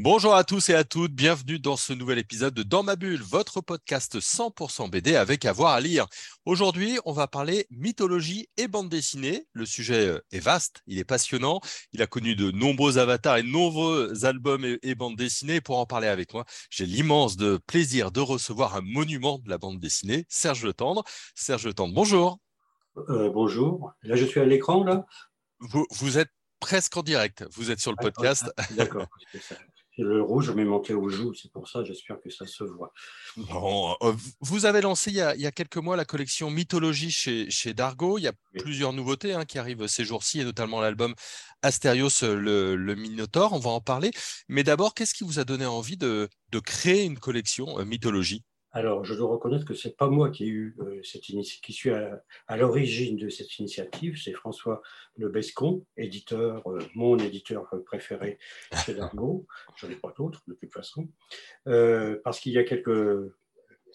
Bonjour à tous et à toutes, bienvenue dans ce nouvel épisode de Dans ma bulle, votre podcast 100% BD avec avoir à lire. Aujourd'hui, on va parler mythologie et bande dessinée. Le sujet euh, est vaste, il est passionnant, il a connu de nombreux avatars et de nombreux albums et, bandes dessinées. Pour en parler avec moi, j'ai l'immense de plaisir de recevoir un monument de la bande dessinée, Serge Le Tendre. Serge Le Tendre, bonjour. Euh, bonjour, là je suis à l'écran là? Vous, vous êtes presque en direct, vous êtes sur le podcast. D'accord. le rouge m'est manqué aux joues, c'est pour ça, j'espère que ça se voit. Euh, vous avez lancé il y, a, quelques mois la collection Mythologie chez, chez Dargo. Il y a plusieurs nouveautés hein, qui arrivent ces jours-ci, et notamment l'album Astérios, le, le, Minotaure. On va en parler. Mais d'abord, qu'est-ce qui vous a donné envie de, de créer une collection euh, Mythologie? Alors, je dois reconnaître que c'est pas moi qui ai eu euh, cette qui suis à, l'origine de cette initiative, c'est François Lebescon, éditeur, euh, mon éditeur préféré chez Dargo. J'en ai pas d'autres de toute façon, euh, parce qu'il y a quelques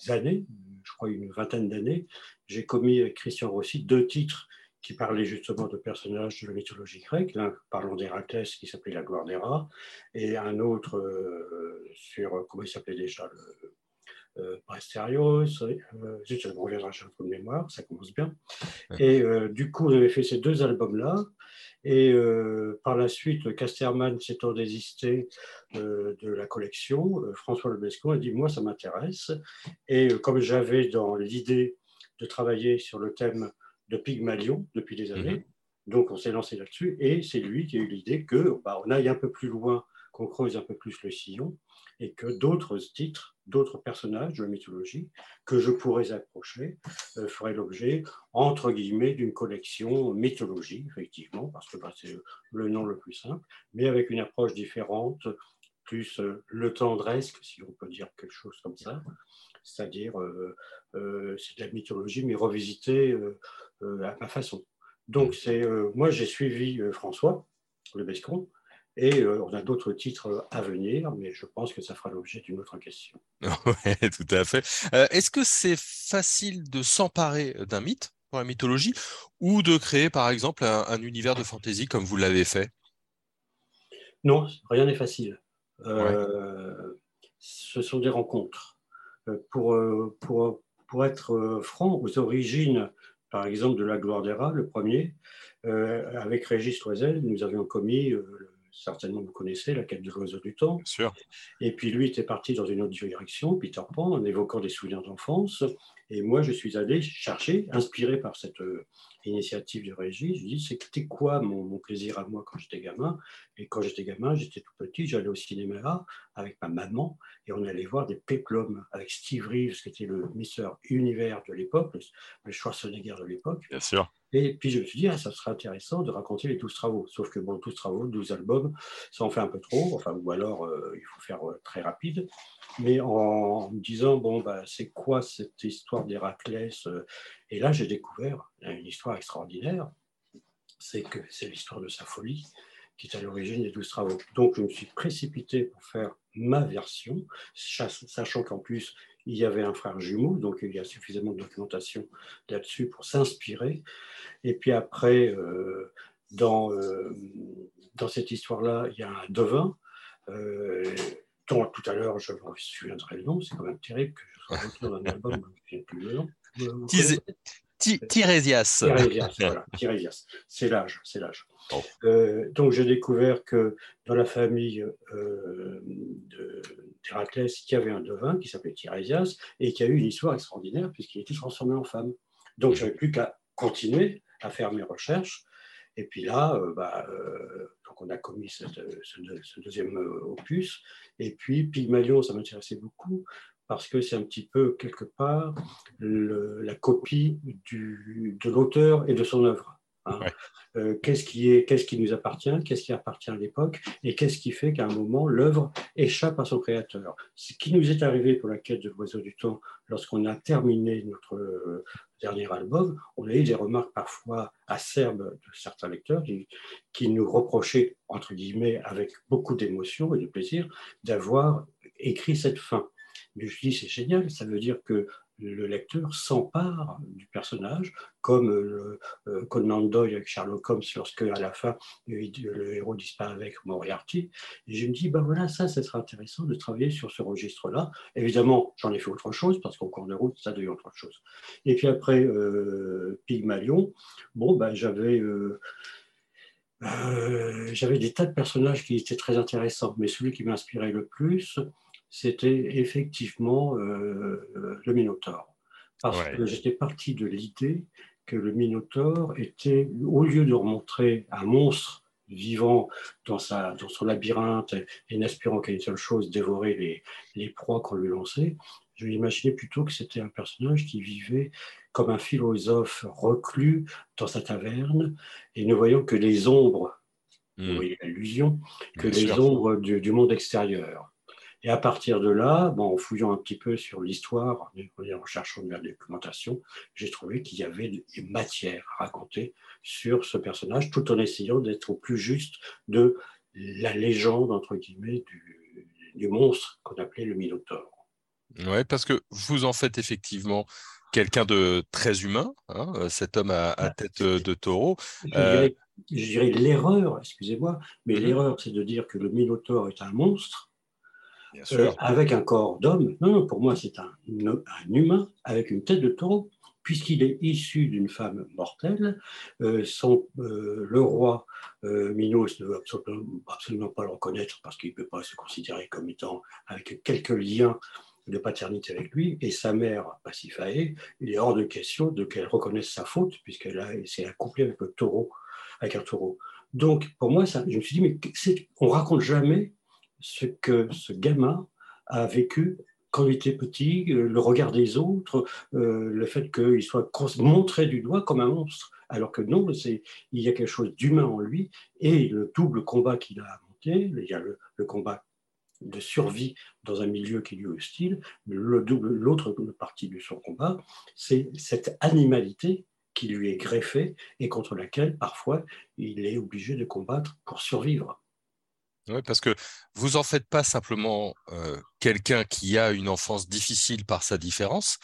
années, je crois une vingtaine d'années, j'ai commis avec Christian Rossi deux titres qui parlaient justement de personnages de la mythologie grecque, l'un parlant d'Héraclès qui s'appelait la gloire des rats, et un autre sur, comment il s'appelait déjà, le, euh, Prestérios, euh, je me reviendrai un peu de mémoire, ça commence bien. Et euh, du coup, on avait fait ces deux albums-là. Et euh, par la suite, Casterman s'étant désisté de la collection, François Lebescon a dit Moi, ça m'intéresse. Et comme j'avais dans l'idée de travailler sur le thème de Pygmalion depuis des années, mhm. donc on s'est lancé là-dessus. Et c'est lui qui a eu l'idée que bah, on aille un peu plus loin, qu'on creuse un peu plus le sillon et que d'autres titres, d'autres personnages de mythologie que je pourrais approcher euh, feraient l'objet, entre guillemets, d'une collection mythologie, effectivement, parce que bah, c'est le nom le plus simple, mais avec une approche différente, plus euh, le tendresque, si on peut dire quelque chose comme ça, c'est-à-dire euh, c'est de la mythologie, mais revisitée à ma façon. Donc, c'est moi, j'ai suivi François, le Bescon, et euh, on a d'autres titres à venir, mais je pense que ça fera l'objet d'une autre question. oui, tout à fait. Euh, est-ce que c'est facile de s'emparer d'un mythe pour la mythologie ou de créer, par exemple, un, univers de fantaisie comme vous l'avez fait? Non, rien n'est facile. Euh, ce sont des rencontres. Pour, pour, pour être franc, aux origines, par exemple, de La Gloire des Rats, le premier, avec Régis Toisel, nous avions commis certainement vous connaissez, La quête de l'oiseau du temps. sûr. Et puis lui était parti dans une autre direction, Peter Pan, en évoquant des souvenirs d'enfance. Et moi, je suis allé chercher, inspiré par cette euh, initiative de Régis, je dis c'était quoi mon, plaisir à moi quand j'étais gamin? Et quand j'étais gamin, j'étais tout petit, j'allais au cinéma avec ma maman et on allait voir des péplums avec Steve Reeves, qui était le Mister Univers de l'époque, le Schwarzenegger de l'époque. Bien sûr. Et puis je me suis dit, ah, ça serait intéressant de raconter les 12 travaux. Sauf que bon, 12 travaux, 12 albums, ça en fait un peu trop, enfin, ou alors euh, il faut faire euh, très rapide. Mais en, me disant, bon, bah, c'est quoi cette histoire d'Héraclès euh, Et là, j'ai découvert une histoire extraordinaire. C'est que c'est l'histoire de sa folie qui est à l'origine des 12 travaux. Donc, je me suis précipité pour faire ma version, sachant qu'en plus, il y avait un frère jumeau, donc il y a suffisamment de documentation là-dessus pour s'inspirer. Et puis après, euh, dans, euh, dans cette histoire-là, il y a un devin, dont tout à l'heure je me souviendrai le nom, c'est quand même terrible que je sois auteur d'un album, je ne plus le nom. Tirésias. Tirésias, C'est l'âge, c'est l'âge. donc j'ai découvert que dans la famille euh, d'Héraclès, il y avait un devin qui s'appelait Tirésias et qui a eu une histoire extraordinaire puisqu'il était transformé en femme. Donc j'avais plus qu'à continuer à faire mes recherches. Et puis là, euh, bah, euh, on a commis ce, deuxième opus. Et puis Pygmalion, ça m'intéressait beaucoup parce que c'est un petit peu, quelque part, la copie de l'auteur et de son œuvre. Hein. Euh, qu'est-ce qui, est, qu'est-ce qui nous appartient, qu'est-ce qui appartient à l'époque, et qu'est-ce qui fait qu'à un moment, l'œuvre échappe à son créateur. Ce qui nous est arrivé pour la quête de l'oiseau du temps, lorsqu'on a terminé notre euh, dernier album, on a eu des remarques parfois acerbes de certains lecteurs qui, qui nous reprochaient, entre guillemets, avec beaucoup d'émotion et de plaisir, d'avoir écrit cette fin. Mais je dis, c'est génial, ça veut dire que le lecteur s'empare du personnage, comme le euh, Conan Doyle avec Sherlock Holmes, lorsque à la fin le, héros disparaît avec Moriarty. Et je me dis, ben voilà, ça, ça sera intéressant de travailler sur ce registre-là. Évidemment, j'en ai fait autre chose, parce qu'en cours de route, ça devient autre chose. Et puis après, euh, Pygmalion, bon, ben, j'avais. Euh, euh, j'avais des tas de personnages qui étaient très intéressants, mais celui qui m'inspirait le plus, c'était effectivement euh, le Minotaure. Parce que j'étais parti de l'idée que le Minotaure était, au lieu de remontrer un monstre vivant dans, sa, dans son labyrinthe et n'aspirant qu'à une seule chose, dévorer les, les proies qu'on lui lançait, je l'imaginais plutôt que c'était un personnage qui vivait comme un philosophe reclus dans sa taverne et ne voyant que les ombres, vous hmm. voyez l'illusion, que les ombres du, du, monde extérieur. Et à partir de là, bon, en fouillant un petit peu sur l'histoire, en cherchant de la documentation, j'ai trouvé qu'il y avait des matières à raconter sur ce personnage, tout en essayant d'être au plus juste de la légende, entre guillemets, du, du monstre qu'on appelait le Minotaure. Oui, parce que vous en faites effectivement quelqu'un de très humain, hein, cet homme à, à, tête de taureau. Je dirais, l'erreur, excusez-moi, mais mhm. l'erreur, c'est de dire que le Minotaure est un monstre euh, avec un corps d'homme. Non, non, pour moi, c'est un, un, humain avec une tête de taureau, puisqu'il est issu d'une femme mortelle. Euh, son, euh, le roi Minos ne veut absolument, absolument, pas le reconnaître parce qu'il ne peut pas se considérer comme étant avec quelques liens de paternité avec lui, et sa mère, Pasiphae, il est hors de question de qu'elle reconnaisse sa faute, puisqu'elle s'est accouplée avec le taureau, avec un taureau. Donc, pour moi, ça, je me suis dit, mais on raconte jamais ce que ce gamin a vécu quand il était petit, euh, le regard des autres, euh, le fait qu'il soit montré du doigt comme un monstre, alors que non, il y a quelque chose d'humain en lui, et le double combat qu'il a monté, il y a le, combat de survie dans un milieu qui lui est hostile, l'autre partie de son combat, c'est cette animalité qui lui est greffée et contre laquelle parfois il est obligé de combattre pour survivre. Oui, parce que vous en faites pas simplement euh, quelqu'un qui a une enfance difficile par sa différence.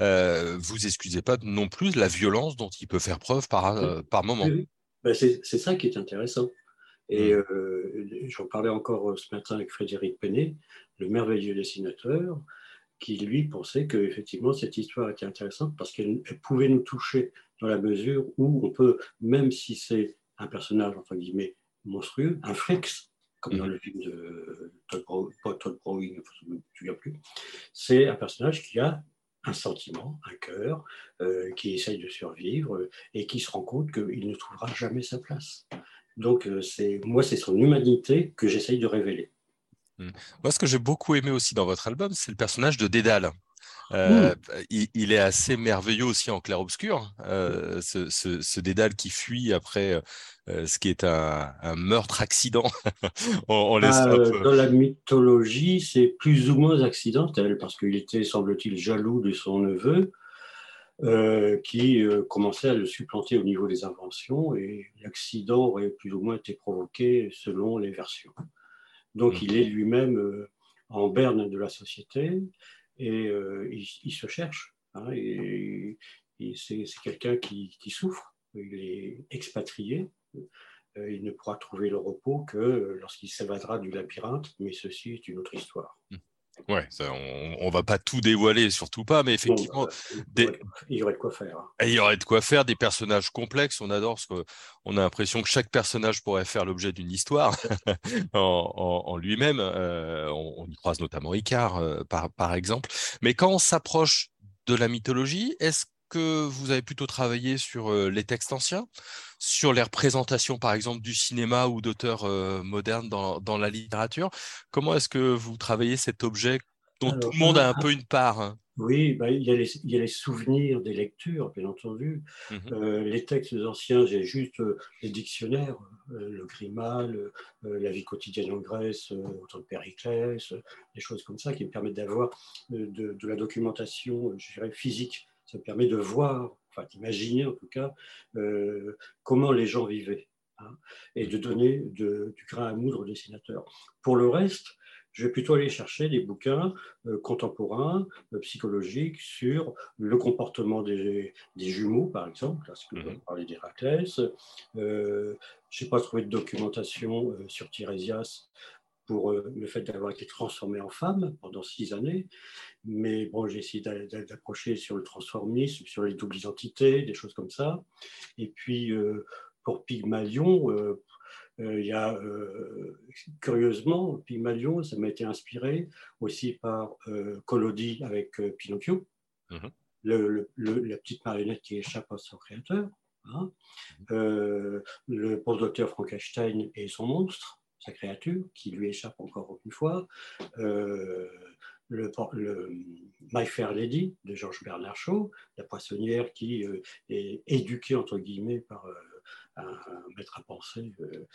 Euh, vous excusez pas non plus la violence dont il peut faire preuve par, euh, par moment. Ben, c'est ça qui est intéressant. Et mmh. j'en parlais encore ce matin avec Frédéric Penet, le merveilleux dessinateur, qui lui pensait que effectivement cette histoire était intéressante parce qu'elle pouvait nous toucher dans la mesure où on peut, même si c'est un personnage entre guillemets monstrueux, un flex, comme dans mhm. le film de Todd, Browning, je ne me souviens plus. C'est un personnage qui a un sentiment, un cœur, euh, qui essaye de survivre euh, et qui se rend compte qu'il ne trouvera jamais sa place. Donc, euh, c'est moi, c'est son humanité que j'essaye de révéler. Hmm. Moi, ce que j'ai beaucoup aimé aussi dans votre album, c'est le personnage de Dédale. Euh, il, est assez merveilleux aussi en clair-obscur, euh, ce, ce, Dédale qui fuit après euh, ce qui est un, meurtre-accident. on, ah, Dans la mythologie, c'est plus ou moins accidentel, parce qu'il était, semble-t-il, jaloux de son neveu, qui commençait à le supplanter au niveau des inventions, et l'accident aurait plus ou moins été provoqué selon les versions. Donc mmh. il est lui-même en berne de la société, et euh, il, se cherche. Hein, et, c'est quelqu'un qui, souffre, il est expatrié, euh, il ne pourra trouver le repos que lorsqu'il s'évadera du labyrinthe, mais ceci est une autre histoire. Mmh. Ouais, on, ne va pas tout dévoiler, surtout pas, mais effectivement, il, y aurait, de quoi faire. Hein. il y aurait de quoi faire, des personnages complexes. On adore ce qu'on a l'impression que chaque personnage pourrait faire l'objet d'une histoire en, lui-même. Euh, on, y croise notamment Icare, euh, par, par exemple. Mais quand on s'approche de la mythologie, est-ce que vous avez plutôt travaillé sur euh, les textes anciens, sur les représentations par exemple du cinéma ou d'auteurs euh, modernes dans, la littérature? Comment est-ce que vous travaillez cet objet dont tout le monde a un peu une part hein? Oui, bah, il, y a les, il, y a les, souvenirs des lectures, bien entendu. Mhm. euh, les textes anciens, j'ai juste euh, les dictionnaires, euh, le Grimal, euh, la vie quotidienne en Grèce, autant de Périclès, des choses comme ça qui me permettent d'avoir de, de, la documentation, je dirais, physique. Ça me permet de voir, enfin d'imaginer en tout cas, comment les gens vivaient. Hein, et de donner de, du grain à moudre aux dessinateurs. Pour le reste, je vais plutôt aller chercher des bouquins euh, contemporains, euh, psychologiques, sur le comportement des, jumeaux, par exemple, parce que je mhm. parler d'Héraclès. Euh, je n'ai pas trouvé de documentation sur Tirésias pour le fait d'avoir été transformé en femme pendant six années. Mais bon, j'ai essayé d'approcher sur le transformisme, sur les doubles identités, des choses comme ça. Et puis, pour Pygmalion, euh, il y a, euh, curieusement, Pygmalion, ça m'a été inspiré aussi par euh, Collodi avec Pinocchio, mhm. le, la petite marionnette qui échappe à son créateur. Hein. Mhm. le docteur Frankenstein et son monstre, sa créature, qui lui échappe encore une fois. le, le, My Fair Lady de Georges Bernard Shaw, la poissonnière qui est éduquée entre guillemets par un, maître à penser euh,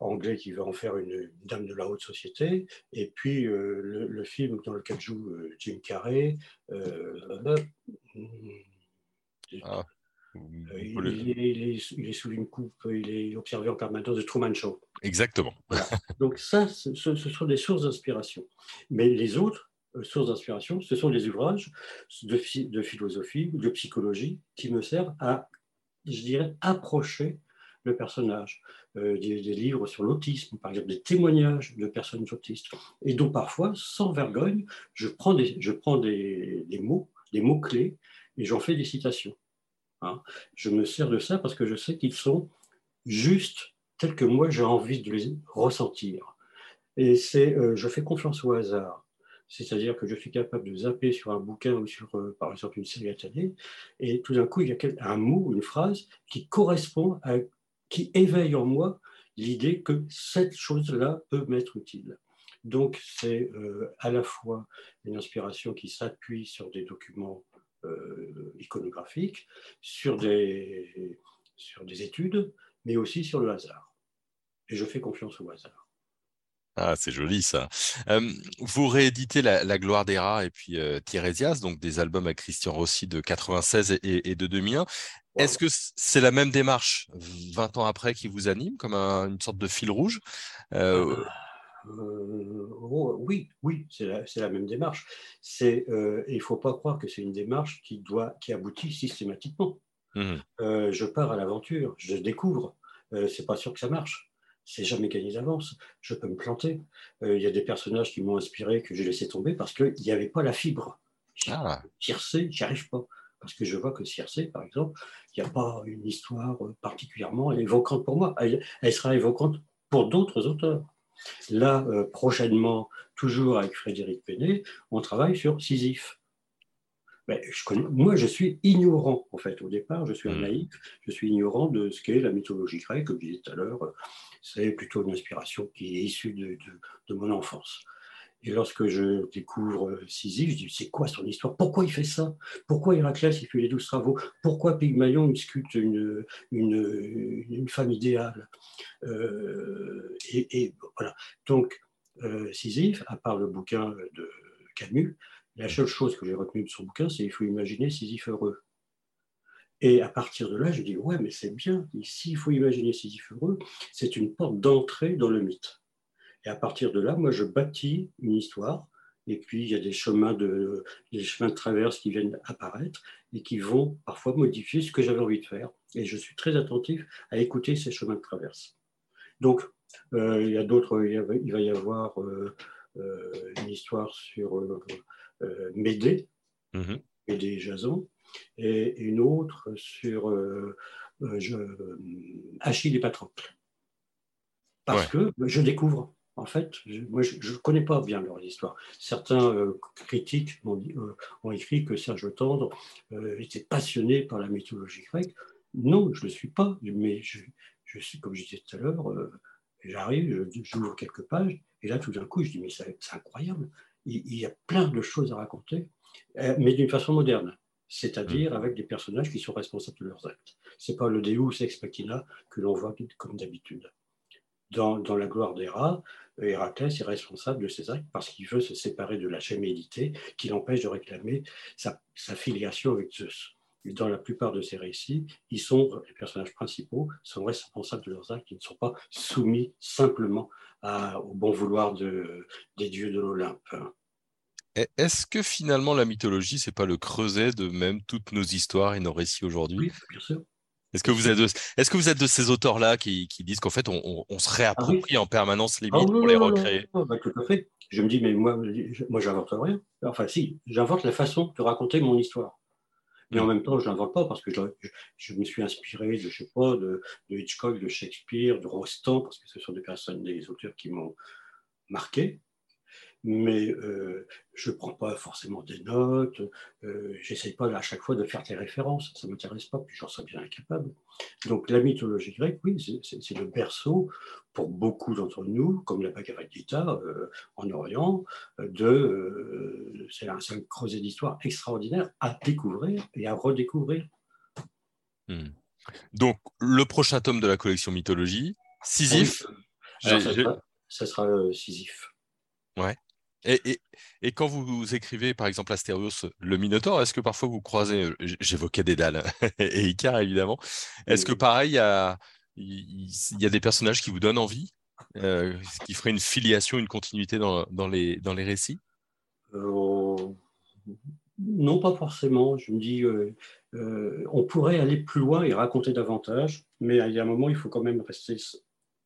anglais qui veut en faire une, dame de la haute société, et puis euh, le, film dans lequel joue euh, Jim Carrey. Ah, il, est, sous une coupe, il est observé en permanence de Truman Show. Exactement. Donc ça, ce, sont des sources d'inspiration. Mais les autres sources d'inspiration, ce sont des ouvrages de, de philosophie ou de psychologie qui me servent à, je dirais, approcher le personnage, euh, des, livres sur l'autisme, par exemple des témoignages de personnes autistes, et dont parfois, sans vergogne, je prends des, je prends des, mots, des mots-clés, et j'en fais des citations. Hein. Je me sers de ça parce que je sais qu'ils sont justes tels que moi j'ai envie de les ressentir. Et c'est, euh, je fais confiance au hasard. C'est-à-dire que je suis capable de zapper sur un bouquin ou sur, euh, par exemple, une série à télé, et tout d'un coup, il y a un mot, une phrase qui correspond à qui éveille en moi l'idée que cette chose-là peut m'être utile. Donc c'est euh, à la fois une inspiration qui s'appuie sur des documents euh, iconographiques, sur des, sur des études, mais aussi sur le hasard. Et je fais confiance au hasard. Ah, c'est joli ça. vous rééditez la, Gloire des rats et puis euh, donc des albums à Christian Rossi de 96 et, de 2001. Est-ce que c'est la même démarche 20 ans après qui vous anime, comme une sorte de fil rouge? Euh, euh, oh, Oui, oui, c'est la, même démarche. C'est, euh, il ne faut pas croire que c'est une démarche qui, doit, qui aboutit systématiquement. Mmh je pars à l'aventure, je découvre. c'est pas sûr que ça marche c'est jamais gagné d'avance. Je peux me planter. Il y a des personnages qui m'ont inspiré que j'ai laissé tomber parce qu'il n'y avait pas la fibre. Ah. Circé, j'y arrive pas. Parce que je vois que Circé, par exemple, il n'y a pas une histoire particulièrement évoquante pour moi. Elle, sera évoquante pour d'autres auteurs. Là, euh, prochainement, toujours avec Frédéric Penet, on travaille sur Sisyphe. Je connais, moi, je suis ignorant, en fait. Au départ, je suis un hmm. naïf, je suis ignorant de ce qu'est la mythologie grecque, comme je disais tout à l'heure. C'est plutôt une inspiration qui est issue de, de mon enfance. Et lorsque je découvre euh, Sisyphe, je dis c'est quoi son histoire? Pourquoi il fait ça? Pourquoi Héraclès il fait les douze travaux? Pourquoi Pygmalion il sculpte une, une, femme idéale? Euh, et, voilà. Donc euh, Sisyphe, à part le bouquin de Camus, la seule chose que j'ai retenue de son bouquin, c'est il faut imaginer Sisyphe heureux. Et à partir de là, je dis ouais, mais c'est bien. Ici, il faut imaginer Sisyphe heureux. C'est une porte d'entrée dans le mythe. Et à partir de là, moi, je bâtis une histoire. Et puis, il y a des chemins de, des chemins de traverse qui viennent apparaître et qui vont parfois modifier ce que j'avais envie de faire. Et je suis très attentif à écouter ces chemins de traverse. Donc, euh, il y a d'autres, il, va y avoir euh, euh, une histoire sur Médée, mm Médée et Jason, et une autre sur je, Achille et Patrocle. Parce que je découvre en fait, moi, je ne connais pas bien leur histoire. Certains euh, critiques euh, ont, écrit que Serge Tendre euh, était passionné par la mythologie grecque. Non, je ne le suis pas, mais je, suis, comme je disais tout à l'heure, j'arrive, j'ouvre quelques pages, et là, tout d'un coup, je dis, mais c'est incroyable, il, y a plein de choses à raconter, mais d'une façon moderne, c'est-à-dire avec des personnages qui sont responsables de leurs actes. Ce n'est pas le Deus ex machina que l'on voit comme d'habitude. Dans, dans, la gloire rats, Héraclès est responsable de ses actes parce qu'il veut se séparer de la gémellité qui l'empêche de réclamer sa, sa, filiation avec Zeus. Et dans la plupart de ces récits, ils sont, les personnages principaux sont responsables de leurs actes, ils ne sont pas soumis simplement au bon vouloir de, des dieux de l'Olympe. Est-ce que finalement la mythologie, c'est pas le creuset de même toutes nos histoires et nos récits aujourd'hui? Oui, bien sûr. Est-ce que, vous êtes de, est que vous êtes de ces auteurs-là qui, qui, disent qu'en fait, on, on, se réapproprie ah en permanence les mythes ah pour les recréer? bah, Tout à fait. Je me dis, mais moi, moi j'invente rien. Enfin, si, j'invente la façon de raconter mon histoire. Mais en même temps, je n'invente pas parce que je, je, me suis inspiré de, je sais pas, de, de, Hitchcock, de Shakespeare, de Rostand, parce que ce sont des personnes, des auteurs qui m'ont marqué mais euh, je ne prends pas forcément des notes, euh, j'essaye pas à chaque fois de faire des références, ça ne m'intéresse pas, puis j'en serais bien incapable. Donc la mythologie grecque, oui, c'est le berceau pour beaucoup d'entre nous, comme la Bhagavad Gita euh, en Orient, de euh, c'est un, un, creuset d'histoire extraordinaire à découvrir et à redécouvrir. Hmm. Donc le prochain tome de la collection mythologie, Sisyphe. ça, sera, ça sera Sisyphe. Ouais. Et, et, quand vous, écrivez, par exemple, Astérios, le Minotaure, est-ce que parfois vous croisez, euh, j'évoquais Dédale et Icar évidemment, est-ce que pareil, il y a, il y a des personnages qui vous donnent envie, euh, qui feraient une filiation, une continuité dans, dans, les, dans les récits? Euh, Non, pas forcément. Je me dis, on pourrait aller plus loin et raconter davantage, mais il y a un moment, il faut quand même rester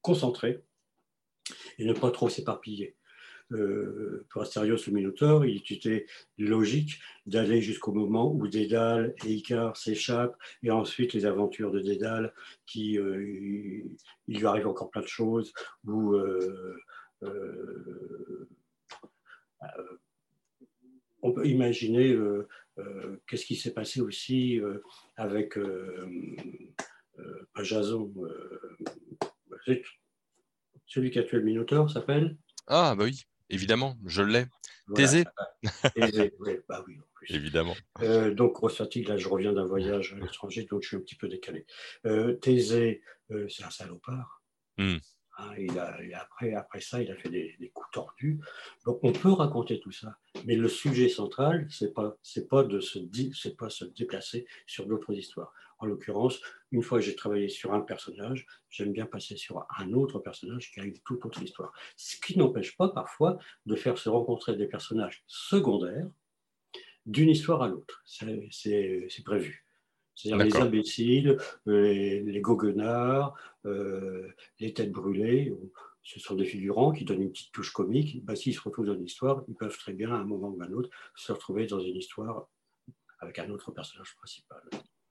concentré et ne pas trop s'éparpiller euh, pour Astérios le Minotaure, il était logique d'aller jusqu'au moment où Dédale et Icare s'échappent, et ensuite les aventures de Dédale, qui euh, il lui arrive encore plein de choses, où euh, on peut imaginer qu'est-ce qui s'est passé aussi avec Jason, celui qui a tué le Minotaure s'appelle? Ah, bah oui. Évidemment, je l'ai. Thésée Thésée, oui, bah oui, en plus. Évidemment. Euh, donc, fatigue, là, je reviens d'un voyage à l'étranger, donc je suis un petit peu décalé. Euh, Thésée, euh, c'est un salopard. Hmm. Hein, il a, après, après ça, il a fait des, coups tordus. Donc, on peut raconter tout ça, mais le sujet central, c'est pas, c'est pas de se, c'est pas se déplacer sur d'autres histoires. En l'occurrence, une fois que j'ai travaillé sur un personnage, j'aime bien passer sur un autre personnage qui a une toute autre histoire. Ce qui n'empêche pas parfois de faire se rencontrer des personnages secondaires d'une histoire à l'autre. C'est prévu. C'est-à-dire les imbéciles, les, les goguenards, euh, les têtes brûlées, ce sont des figurants qui donnent une petite touche comique. Bah, S'ils se retrouvent dans une histoire, ils peuvent très bien, à un moment ou à un autre, se retrouver dans une histoire avec un autre personnage principal.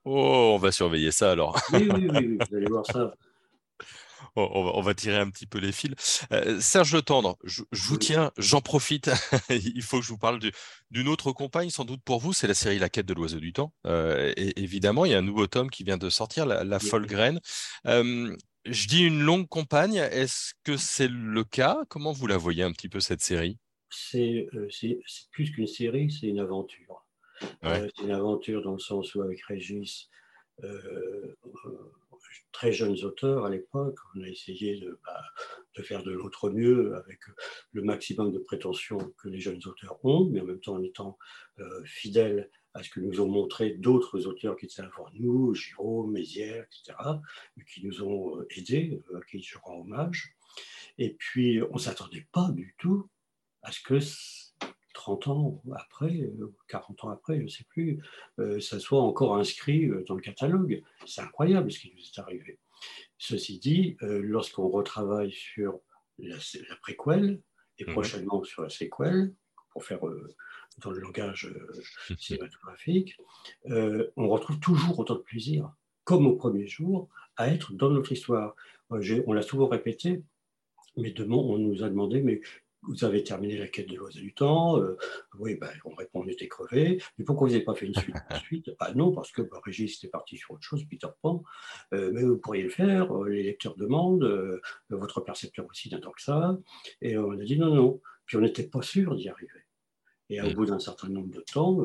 Oh, on va surveiller ça alors. oui, oui, oui, vous allez voir ça. On va, tirer un petit peu les fils. Euh, Serge Le Tendre, je, vous tiens, j'en profite. Il faut que je vous parle d'une autre compagne, sans doute pour vous, c'est la série La quête de l'oiseau du temps. Euh, et évidemment, il y a un nouveau tome qui vient de sortir, La, folle graine. Euh, je dis une longue compagne, est-ce que c'est le cas? Comment vous la voyez un petit peu cette série? C'est plus qu'une série, c'est une aventure. C'est une aventure dans le sens où avec Régis, très jeunes auteurs à l'époque. On a essayé de, bah, de faire de l'autre mieux avec le maximum de prétention que les jeunes auteurs ont, mais en même temps en étant euh, fidèles à ce que nous ont montré d'autres auteurs qui étaient avant nous, Giraud, Mézières, etc., qui nous ont euh, aidés, euh, à qui je rends hommage. Et puis, on ne s'attendait pas du tout à ce que 30 ans après, 40 ans après, je ne sais plus, euh, ça soit encore inscrit euh, dans le catalogue. C'est incroyable ce qui nous est arrivé. Ceci dit, euh, lorsqu'on retravaille sur la, préquelle et mhm. prochainement sur la séquelle, pour faire dans le langage cinématographique, on retrouve toujours autant de plaisir, comme au premier jour, à être dans notre histoire. on l'a souvent répété, mais demain, on nous a demandé, mais vous avez terminé la quête de l'oiseau du temps. Euh, oui, ben, on répond, on était crevé. Mais pourquoi vous n'avez pas fait une suite suite? Ah non, parce que bah, Régis était parti sur autre chose, Peter Pan. Euh, mais vous pourriez le faire, euh, les lecteurs demandent, votre percepteur aussi n'attend que ça. Et on a dit non, non. Puis on n'était pas sûr d'y arriver. Et au bout d'un certain nombre de temps,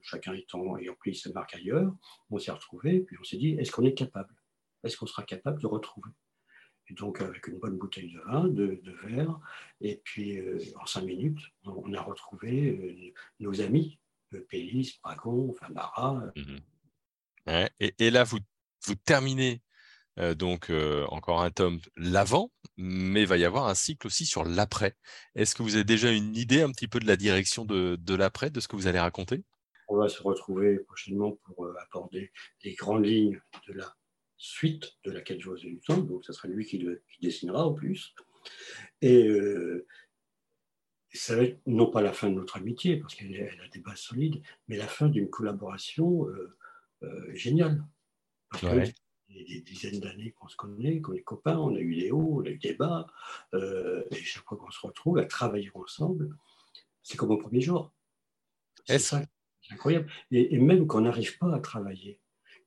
chacun étant, ayant pris ses marques ailleurs, on s'est retrouvés, puis on s'est dit, est-ce qu'on est capable? Est-ce qu'on sera capable de retrouver? Et donc, avec une bonne bouteille de vin, de, verre, et puis en cinq minutes, on a retrouvé nos amis, Pélis, Bragon, Famara. Mmh et, et, là, vous, vous terminez euh, donc euh, encore un tome l'avant, mais il va y avoir un cycle aussi sur l'après. Est-ce que vous avez déjà une idée un petit peu de la direction de, l'après, de ce que vous allez raconter? On va se retrouver prochainement pour euh, aborder les grandes lignes de la suite de la quête joyeuse du temps, donc ce sera lui qui, le, dessinera en plus. Et ça va être non pas la fin de notre amitié, parce qu'elle a des bases solides, mais la fin d'une collaboration géniale des dizaines d'années qu'on se connaît, qu'on est copains, on a eu des hauts, on a eu des bas, euh, et chaque fois qu'on se retrouve à travailler ensemble, c'est comme au premier jour. C'est ça, c'est incroyable. Et, même qu'on n'arrive pas à travailler,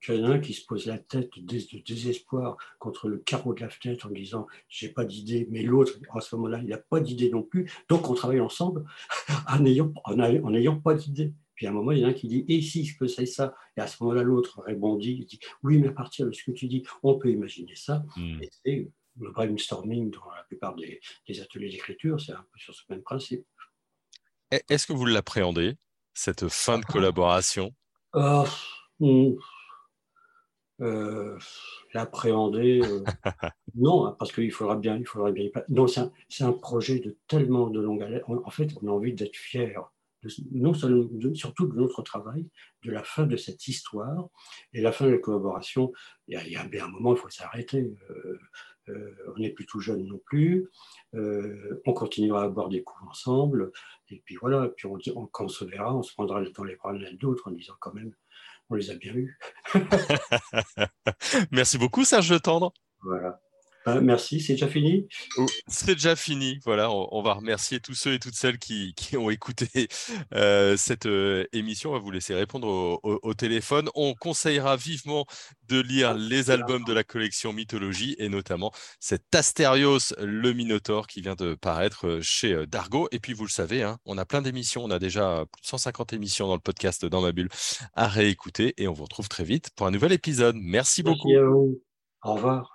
qu'il y en a un qui se pose la tête de, désespoir contre le carreau de la fenêtre en disant j'ai pas d'idée, mais l'autre, à ce moment-là, il n'a pas d'idée non plus, donc on travaille ensemble en n'ayant pas d'idée. Puis à un moment, il y en a un qui dit Et si je peux ça et ça Et à ce moment-là, l'autre répondit il dit Oui, mais à partir de ce que tu dis, on peut imaginer ça. Hmm. Et c'est le brainstorming dans la plupart des, ateliers d'écriture, c'est un peu sur ce même principe. Est-ce que vous l'appréhendez, cette fin de collaboration? Ah, hmm. Euh, L'appréhender, euh, non, parce qu'il faudra bien, il faudra bien. Non, c'est un, un, projet de tellement de longue haleine. En fait, on a envie d'être fier non seulement, surtout de notre travail, de la fin de cette histoire et la fin de la collaboration. Il y a, bien un moment, il faut s'arrêter. Euh, on n'est plus tout jeune non plus. On continuera à boire des coups ensemble. Et puis voilà, puis on, quand on se verra, on se prendra dans les bras l'un d'autre en disant quand même, on les a bien eus. Merci beaucoup, Serge Tendre. Voilà. Ah, merci, c'est déjà fini? C'est déjà fini. Voilà, on, va remercier tous ceux et toutes celles qui, ont écouté euh, cette euh, émission. On va vous laisser répondre au, téléphone. On conseillera vivement de lire les albums de la collection Mythologie et notamment cet Astérios, le Minotaure, qui vient de paraître euh, chez Dargo. Et puis, vous le savez, hein, on a plein d'émissions. On a déjà plus de 150 émissions dans le podcast Dans ma bulle à réécouter. Et on vous retrouve très vite pour un nouvel épisode. Merci, beaucoup. Au revoir.